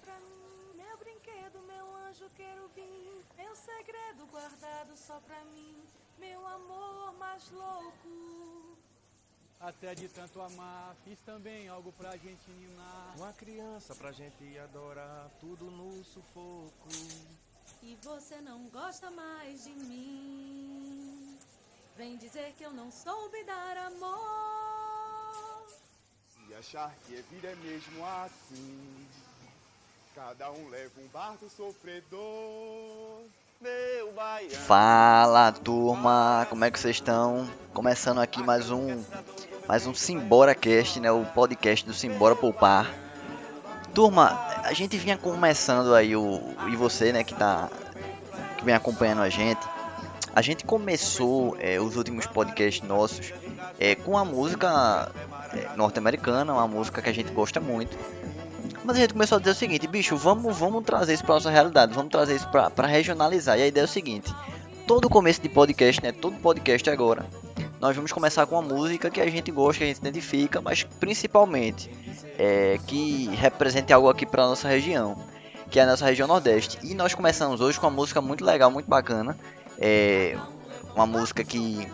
pra mim, meu brinquedo, meu anjo querubim, meu segredo guardado só pra mim, meu amor mais louco. Até de tanto amar, fiz também algo pra gente ninar. Uma criança pra gente adorar, tudo no sufoco. E você não gosta mais de mim. Vem dizer que eu não soube dar amor. Se achar que a vida é mesmo assim, cada um leva um barco sofredor. Meu baiano. Fala turma, como é que vocês estão? Começando aqui mais um mais um Simbora Cast, né, o podcast do Simbora Poupar. Turma, a gente vinha começando aí o e você, né, que tá que vem acompanhando a gente. A gente começou é, os últimos podcasts nossos é, com a música é, norte-americana, uma música que a gente gosta muito. Mas a gente começou a dizer o seguinte, bicho, vamos, vamos trazer isso para nossa realidade, vamos trazer isso para regionalizar. E a ideia é o seguinte: todo começo de podcast, né, todo podcast agora, nós vamos começar com uma música que a gente gosta, que a gente identifica, mas principalmente é, que represente algo aqui para nossa região, que é a nossa região Nordeste. E nós começamos hoje com uma música muito legal, muito bacana, é, uma música que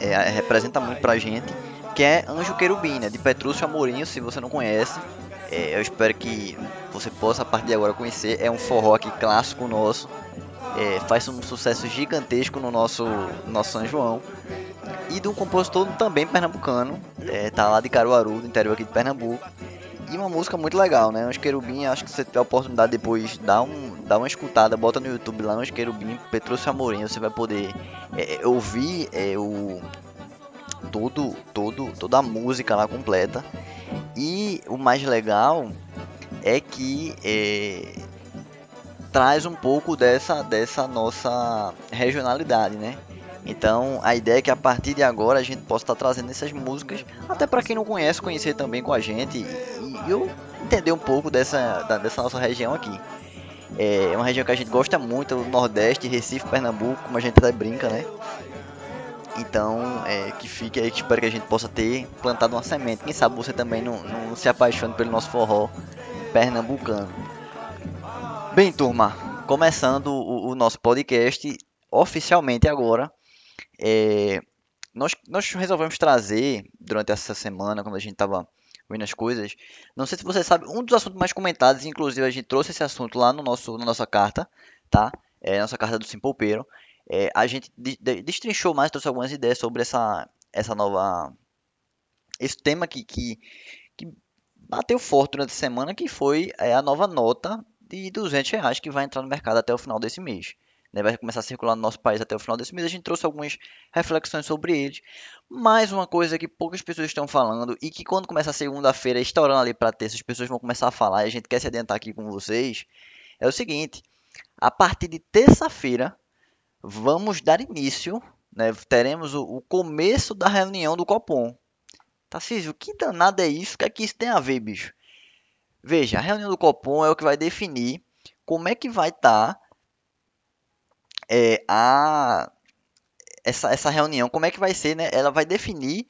é, representa muito pra gente, que é Anjo Querubim, né, de Petrúcio Amorim, se você não conhece. É, eu espero que você possa a partir de agora conhecer. É um forró aqui clássico nosso. É, faz um sucesso gigantesco no nosso, no nosso São João. E de um compositor também pernambucano. É, tá lá de Caruaru, do interior aqui de Pernambuco. E uma música muito legal, né? Uns querubim, acho que você tiver a oportunidade depois, dá, um, dá uma escutada, bota no YouTube lá, uns querubim, Petrúcio Amorim, você vai poder é, ouvir é, o, todo, todo, toda a música lá completa. E o mais legal é que é, traz um pouco dessa, dessa nossa regionalidade, né? Então a ideia é que a partir de agora a gente possa estar trazendo essas músicas, até para quem não conhece, conhecer também com a gente e, e eu entender um pouco dessa, da, dessa nossa região aqui. É uma região que a gente gosta muito, o Nordeste, Recife, Pernambuco, como a gente até brinca, né? Então, é, que fique aí, que espero que a gente possa ter plantado uma semente. Quem sabe você também não, não se apaixone pelo nosso forró pernambucano. Bem, turma, começando o, o nosso podcast oficialmente agora. É, nós, nós resolvemos trazer durante essa semana, quando a gente estava vendo as coisas. Não sei se você sabe, um dos assuntos mais comentados, inclusive a gente trouxe esse assunto lá no nosso, na nossa carta, tá? É, nossa carta do Simpolpeiro é, a gente destrinchou mais, trouxe algumas ideias sobre essa, essa nova. Esse tema que, que, que bateu forte durante a semana, que foi é, a nova nota de 200 reais que vai entrar no mercado até o final desse mês. Né, vai começar a circular no nosso país até o final desse mês. A gente trouxe algumas reflexões sobre eles. Mais uma coisa que poucas pessoas estão falando e que quando começa a segunda-feira, estourando ali para terça, as pessoas vão começar a falar e a gente quer se adiantar aqui com vocês. É o seguinte: a partir de terça-feira, vamos dar início, né, teremos o, o, começo da reunião do Copom. Tarcísio, que danado é isso? O que é que isso tem a ver, bicho? Veja, a reunião do Copom é o que vai definir como é que vai estar tá, é, a essa, essa reunião, como é que vai ser, né? Ela vai definir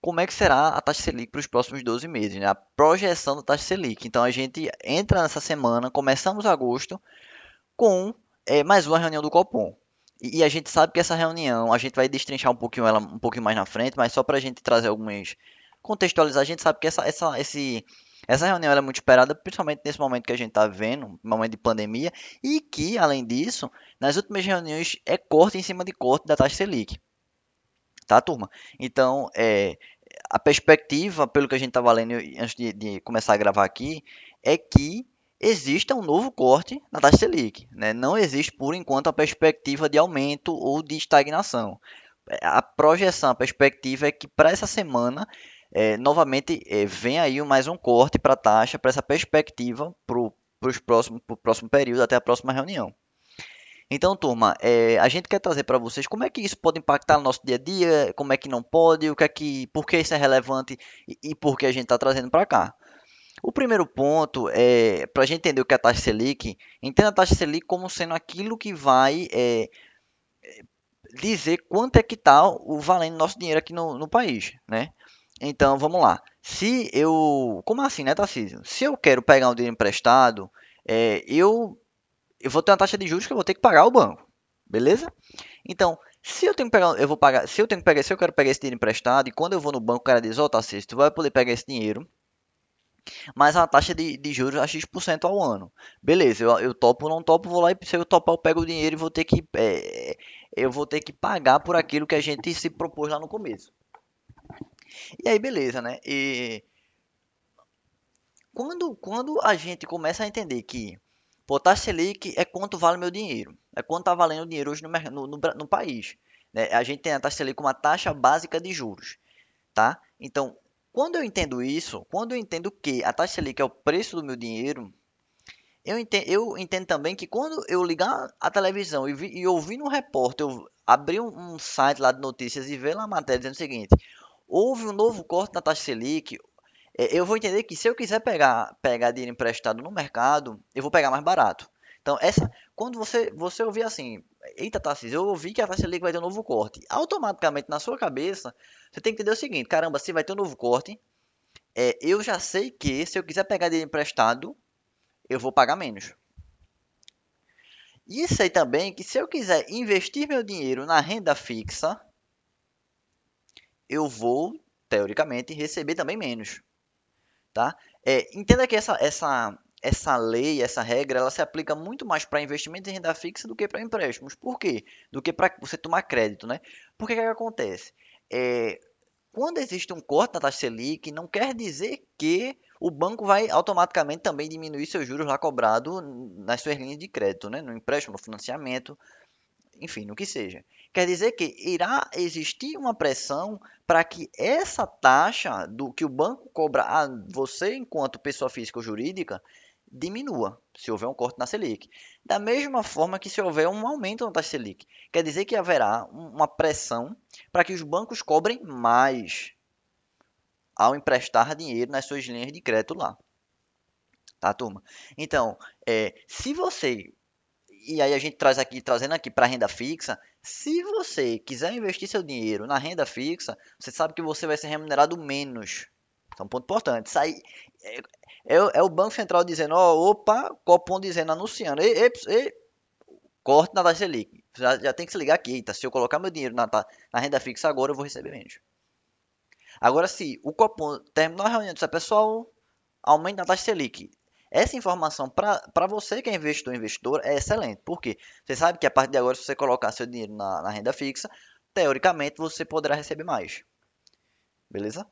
como é que será a taxa Selic para os próximos 12 meses, né? A projeção da taxa Selic. Então a gente entra nessa semana, começamos agosto com é, mais uma reunião do Copom. E, a gente sabe que essa reunião, a gente vai destrinchar um pouquinho ela um pouquinho mais na frente, mas só para a gente trazer algumas contextualizar, a gente sabe que essa, essa, esse, essa reunião é muito esperada, principalmente nesse momento que a gente está vendo, momento de pandemia, e que, além disso, nas últimas reuniões é corte em cima de corte da taxa Selic. Tá, turma? Então, é, a perspectiva, pelo que a gente estava lendo antes de, de começar a gravar aqui, é que exista um novo corte na taxa Selic. Né? Não existe, por enquanto, a perspectiva de aumento ou de estagnação. A projeção, a perspectiva é que para essa semana, é, novamente, é, vem aí mais um corte para a taxa, para essa perspectiva para o próximo, próximo período, até a próxima reunião. Então, turma, é, a gente quer trazer para vocês como é que isso pode impactar no nosso dia a dia, como é que não pode, o que é que, por que isso é relevante e, e por que a gente está trazendo para cá. O primeiro ponto é para a gente entender o que é a taxa Selic, entenda a taxa Selic como sendo aquilo que vai é, dizer quanto é que está o valendo nosso dinheiro aqui no, no país, né? Então, vamos lá. Se eu. Como assim, né, Tarcísio? Se eu quero pegar um dinheiro emprestado, é, eu, eu vou ter uma taxa de juros que eu vou ter que pagar ao banco. Beleza? Então, se eu tenho que pegar, eu vou pagar, se eu tenho que pegar, se eu quero pegar esse dinheiro emprestado e quando eu vou no banco, o cara diz, ó, oh, Tarcísio, tu vai poder pegar esse dinheiro, mas a taxa de, de juros é X% ao ano. Beleza, eu, eu topo, não topo, vou lá e se eu topar, eu pego o dinheiro e vou ter que é, eu vou ter que pagar por aquilo que a gente se propôs lá no começo. E aí, beleza, né? E quando, quando a gente começa a entender que pô, taxa Selic é quanto vale meu dinheiro, é quanto está valendo o dinheiro hoje no, no, no, no país. Né? A gente tem a taxa Selic como uma taxa básica de juros, tá? Então, quando eu entendo isso, quando eu entendo que a taxa Selic é o preço do meu dinheiro, eu entendo, eu entendo também que quando eu ligar a televisão e, vi, e ouvir no repórter, eu abrir um, um, site lá de notícias e ver lá a matéria dizendo o seguinte, houve um novo corte na taxa Selic, é, eu vou entender que se eu quiser pegar, pegar dinheiro emprestado no mercado, eu vou pegar mais barato. Então, essa, quando você, você ouvir assim, eita Tarcísio, eu ouvi que a taxa Selic vai ter um novo corte, automaticamente na sua cabeça, você tem que entender o seguinte, caramba, se vai ter um novo corte, é, eu já sei que se eu quiser pegar dinheiro emprestado, eu vou pagar menos. E sei também que se eu quiser investir meu dinheiro na renda fixa, eu vou, teoricamente, receber também menos. Tá? É, entenda que essa, essa, essa lei, essa regra, ela se aplica muito mais para investimentos em renda fixa do que para empréstimos. Por quê? Do que para você tomar crédito. Né? Por que, que acontece? É, quando existe um corte na taxa Selic, não quer dizer que o banco vai automaticamente também diminuir seus juros lá cobrado nas suas linhas de crédito, né? no empréstimo, no financiamento, enfim, no que seja. Quer dizer que irá existir uma pressão para que essa taxa do que o banco cobra a você enquanto pessoa física ou jurídica diminua, se houver um corte na Selic. Da mesma forma que se houver um aumento na taxa Selic. Quer dizer que haverá uma pressão para que os bancos cobrem mais ao emprestar dinheiro nas suas linhas de crédito lá. Tá, turma? Então, é, se você e aí a gente traz aqui, trazendo aqui para renda fixa, se você quiser investir seu dinheiro na renda fixa, você sabe que você vai ser remunerado menos. Então, ponto importante. Aí, é, é, é, o Banco Central dizendo, ó, opa, Copom dizendo, anunciando, ei, ei, ei, corte na taxa Selic. Já, já tem que se ligar aqui, tá? Se eu colocar meu dinheiro na, na renda fixa agora, eu vou receber menos. Agora, se o Copom terminar a reunião e pessoal, aumente a taxa Selic. Essa informação, para você que é investidor investidor, é excelente. Por quê? Você sabe que a partir de agora, se você colocar seu dinheiro na, na renda fixa, teoricamente você poderá receber mais. Beleza?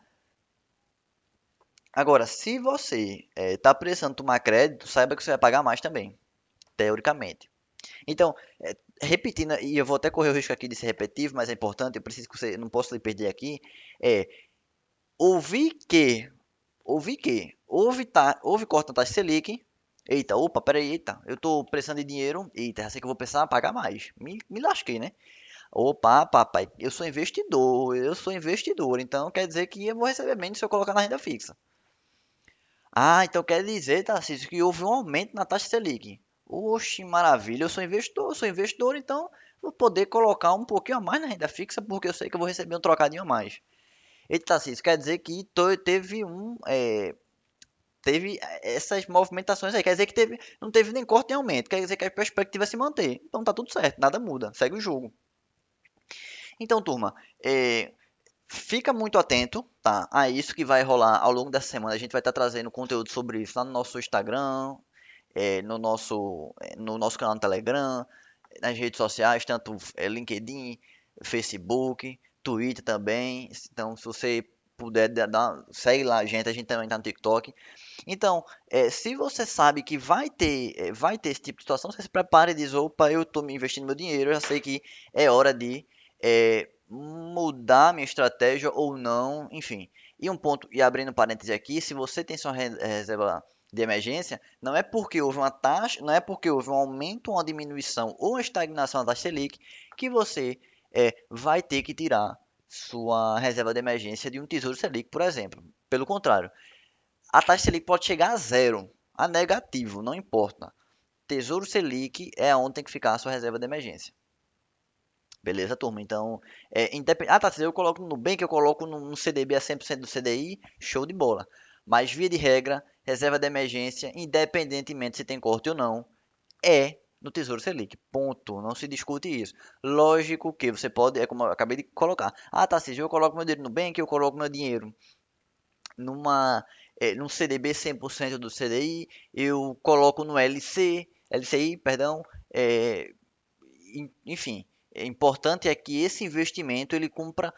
Agora, se você está é, tá precisando tomar crédito, saiba que você vai pagar mais também, teoricamente. Então, é, repetindo, e eu vou até correr o risco aqui de ser repetitivo, mas é importante, eu preciso que você, não posso lhe perder aqui, é ouvir que, ouvir que, houve, tá, houve corte na taxa Selic, eita, opa, peraí, eita, eu estou precisando de dinheiro, eita, já sei que eu vou precisar pagar mais, me, me lasquei, né? Opa, papai, eu sou investidor, eu sou investidor, então quer dizer que eu vou receber menos se eu colocar na renda fixa. Ah, então quer dizer, Tarcísio, que houve um aumento na taxa Selic. Oxe, maravilha, eu sou investidor, eu sou investidor, então vou poder colocar um pouquinho a mais na renda fixa, porque eu sei que eu vou receber um trocadinho a mais. Eita, Tarcísio, quer dizer que teve um... É, teve essas movimentações aí, quer dizer que teve, não teve nem corte nem aumento, quer dizer que a perspectiva é se manter. Então tá tudo certo, nada muda, segue o jogo. Então, turma, é, Fica muito atento, tá? A isso que vai rolar ao longo dessa semana. A gente vai estar tá trazendo conteúdo sobre isso lá no nosso Instagram, é, no, nosso, é, no nosso canal no Telegram, nas redes sociais, tanto é, LinkedIn, Facebook, Twitter também. Então, se você puder dar, segue lá a gente, a gente também está no TikTok. Então, é, se você sabe que vai ter, é, vai ter esse tipo de situação, você se prepare e diz, opa, eu estou me investindo meu dinheiro, eu já sei que é hora de é, mudar minha estratégia ou não, enfim. E um ponto, e abrindo parêntese aqui, se você tem sua reserva de emergência, não é porque houve uma taxa, não é porque houve um aumento, uma diminuição ou uma estagnação da taxa Selic que você é, vai ter que tirar sua reserva de emergência de um Tesouro Selic, por exemplo. Pelo contrário, a taxa Selic pode chegar a zero, a negativo, não importa. Tesouro Selic é onde tem que ficar a sua reserva de emergência. Beleza, turma? Então, é, independ... ah, tá, se eu coloco no Nubank, eu coloco no, CDB a 100% do CDI, show de bola. Mas, via de regra, reserva de emergência, independentemente se tem corte ou não, é no Tesouro Selic. Ponto. Não se discute isso. Lógico que você pode, é como eu acabei de colocar. Ah, tá, se eu coloco meu dinheiro no Nubank, eu coloco meu dinheiro numa é, num CDB 100% do CDI, eu coloco no LC, LCI, perdão, é, enfim, é importante é que esse investimento ele cumpra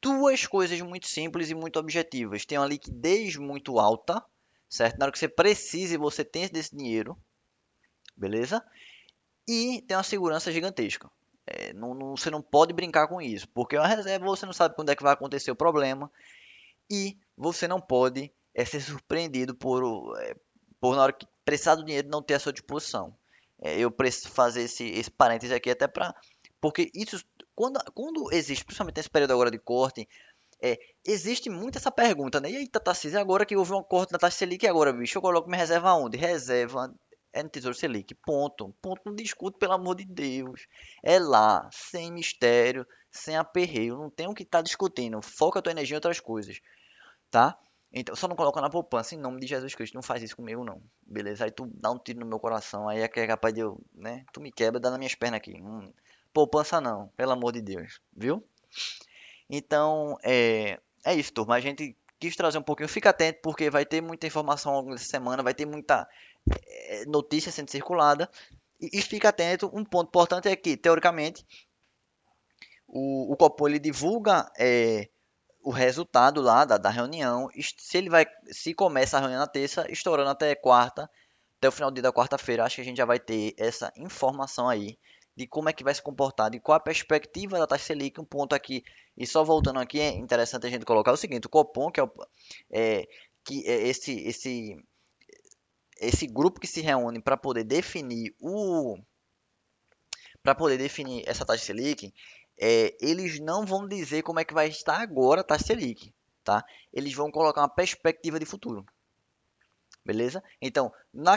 duas coisas muito simples e muito objetivas. Tem uma liquidez muito alta, certo? Na hora que você precise, você tem desse dinheiro, beleza? E tem uma segurança gigantesca. É, não, não, você não pode brincar com isso, porque é uma reserva você não sabe quando é que vai acontecer o problema e você não pode é, ser surpreendido por, é, por na hora que precisar do dinheiro não ter à sua disposição. É, eu preciso fazer esse, esse parêntese aqui até para porque isso quando, quando existe, principalmente nesse período agora de corte, é, existe muito essa pergunta, né? E aí, Tarcísio, agora que houve um corte na taxa Selic, agora, bicho, eu coloco minha reserva onde? Reserva é no Tesouro Selic. Ponto. Ponto. Não discute, pelo amor de Deus. É lá, sem mistério, sem aperreio. Não tem o que estar tá discutindo. Foca a tua energia em outras coisas. Tá? Então, só não coloca na poupança em nome de Jesus Cristo. Não faz isso comigo, não. Beleza? Aí tu dá um tiro no meu coração. Aí é é capaz de eu, né? Tu me quebra, dá nas minhas pernas aqui. Hum, poupança não, pelo amor de Deus. Viu? Então, é, é isso, turma. A gente quis trazer um pouquinho. Fica atento, porque vai ter muita informação ao longo dessa semana. Vai ter muita é, notícia sendo circulada. E, e fica atento, um ponto importante é que, teoricamente, o, o Copom ele divulga é, o resultado lá da, da reunião. Se ele vai, se começa a reunião na terça, estourando até quarta, até o final do dia da quarta-feira, acho que a gente já vai ter essa informação aí de como é que vai se comportar, de qual a perspectiva da taxa Selic, um ponto aqui, e só voltando aqui, é interessante a gente colocar o seguinte, o Copom, que é, o, é que é esse, esse esse grupo que se reúne para poder definir o para poder definir essa taxa Selic, é, eles não vão dizer como é que vai estar agora a taxa Selic, tá? Eles vão colocar uma perspectiva de futuro. Beleza? Então, na,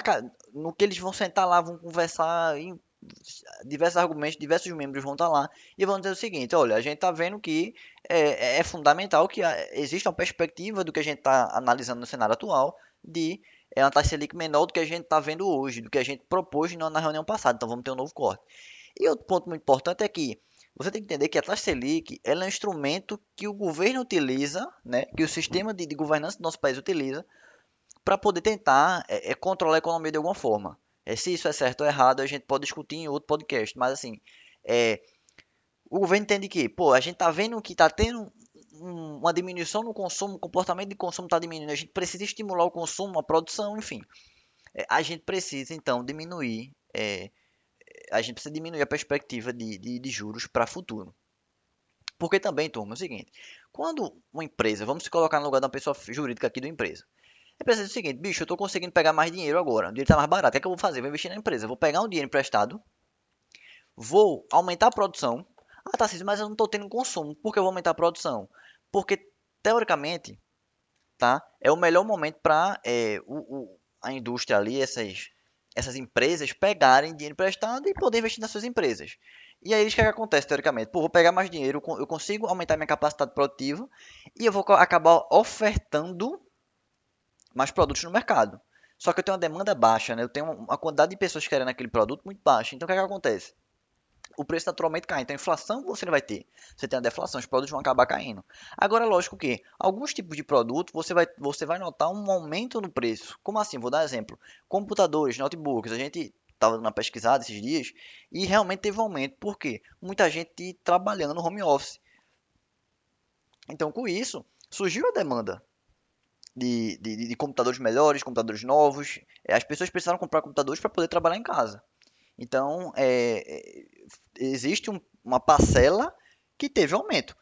no que eles vão sentar lá, vão conversar diversos argumentos, diversos membros vão estar lá e vão dizer o seguinte: olha, a gente está vendo que é, é fundamental que exista uma perspectiva do que a gente está analisando no cenário atual de é uma taxa Selic menor do que a gente está vendo hoje, do que a gente propôs na reunião passada. Então vamos ter um novo corte. E outro ponto muito importante é que você tem que entender que a taxa Selic é um instrumento que o governo utiliza, né, que o sistema de, de governança do nosso país utiliza, para poder tentar é, é, controlar a economia de alguma forma. É, se isso é certo ou errado, a gente pode discutir em outro podcast. Mas assim, é, o governo entende que, pô, a gente está vendo que está tendo uma diminuição no consumo, o comportamento de consumo está diminuindo, a gente precisa estimular o consumo, a produção, enfim. É, a gente precisa, então, diminuir, é, a gente precisa diminuir a perspectiva de, de, de juros para futuro. Porque também, turma, é o seguinte, quando uma empresa, vamos se colocar no lugar da pessoa jurídica aqui da empresa, empresa diz o seguinte, bicho, eu estou conseguindo pegar mais dinheiro agora, o dinheiro está mais barato, o que, é que eu vou fazer? Vou investir na empresa, vou pegar um dinheiro emprestado, vou aumentar a produção, ah, tá, mas eu não estou tendo consumo, por que eu vou aumentar a produção? Porque, teoricamente, tá? É o melhor momento para é, a indústria ali, essas, essas empresas, pegarem dinheiro emprestado e poder investir nas suas empresas. E aí, o que, é que acontece, teoricamente? Pô, vou pegar mais dinheiro, eu consigo aumentar minha capacidade produtiva e eu vou acabar ofertando mais produtos no mercado. Só que eu tenho uma demanda baixa, né? Eu tenho uma quantidade de pessoas querendo aquele produto muito baixa. Então, o que, é que acontece? o preço naturalmente cai. Então, inflação você não vai ter. Você tem a deflação, os produtos vão acabar caindo. Agora, lógico que alguns tipos de produto você vai, você vai notar um aumento no preço. Como assim? Vou dar exemplo. Computadores, notebooks. A gente estava na pesquisada esses dias e realmente teve um aumento. Por quê? Muita gente trabalhando no home office. Então, com isso, surgiu a demanda de, de, de computadores melhores, computadores novos. As pessoas precisaram comprar computadores para poder trabalhar em casa. Então, é, é, existe um, uma parcela que teve aumento.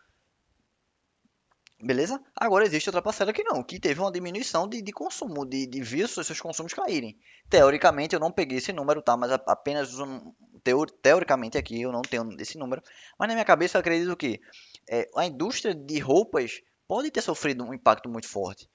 Beleza? Agora existe outra parcela que não, que teve uma diminuição de, de consumo, de, de ver seus consumos caírem. Teoricamente, eu não peguei esse número, tá? Mas apenas um, teor, teoricamente aqui eu não tenho esse número. Mas na minha cabeça eu acredito que é, a indústria de roupas pode ter sofrido um impacto muito forte.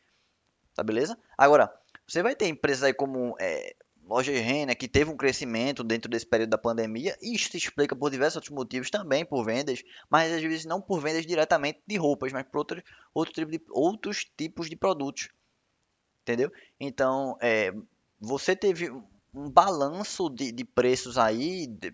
Tá beleza? Agora, você vai ter empresas aí como é, loja Renner, que teve um crescimento dentro desse período da pandemia, e isso se explica por diversos outros motivos também, por vendas, mas às vezes não por vendas diretamente de roupas, mas por outro, outro tipo de, outros tipos de produtos. Entendeu? Então, é, você teve um balanço de, de preços aí, de,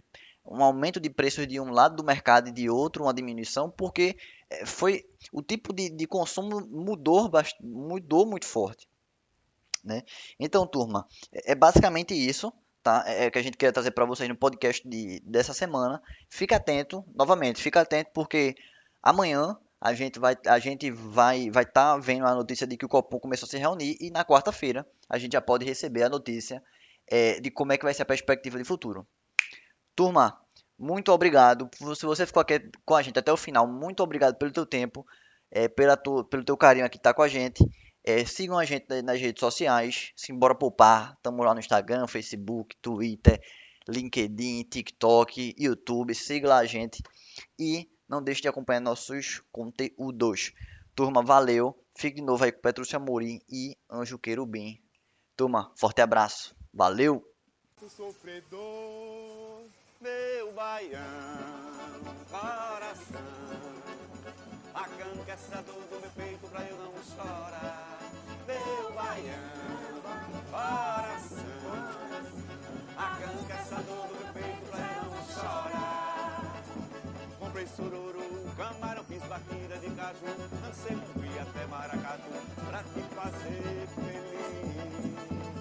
um aumento de preços de um lado do mercado e de outro, uma diminuição, porque é, foi o tipo de, de consumo mudou, mudou muito forte. Né? Então, turma, é, é basicamente isso tá? É, é que a gente quer trazer para vocês no podcast de, dessa semana. Fica atento, novamente, fica atento porque amanhã a gente vai a gente vai vai estar tá vendo a notícia de que o Copom começou a se reunir e na quarta-feira a gente já pode receber a notícia é, de como é que vai ser a perspectiva de futuro. Turma, muito obrigado. Se você ficou aqui com a gente até o final, muito obrigado pelo teu tempo, é, pela tu, pelo teu carinho aqui estar tá com a gente. É, sigam a gente nas redes sociais, Simbora Poupar. Estamos lá no Instagram, Facebook, Twitter, LinkedIn, TikTok, YouTube. Siga lá a gente e não deixe de acompanhar nossos conteúdos. Turma, valeu. Fique de novo aí com Petrúcio Amorim e Anjo Querubim. Turma, forte abraço. Valeu! Meu baiano, coração, arranca essa dor do meu peito pra eu não chorar. Meu baiano, coração, arranca essa dor do meu peito pra eu não chorar. Comprei sururu, camarão, fiz batida de caju, lancei fui até Maracatu pra te fazer feliz.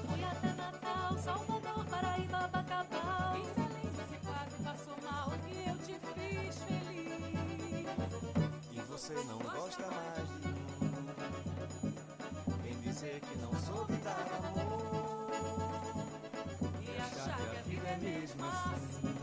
Fui até Natal, Salvador, Paraíba, Bacabal. Você não gosta mais de mim. Vem dizer que não soube dar amor. E achar que a vida é mesmo assim.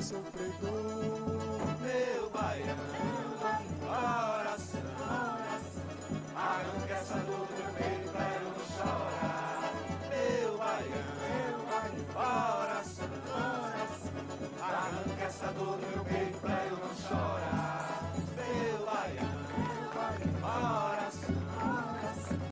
sofredor.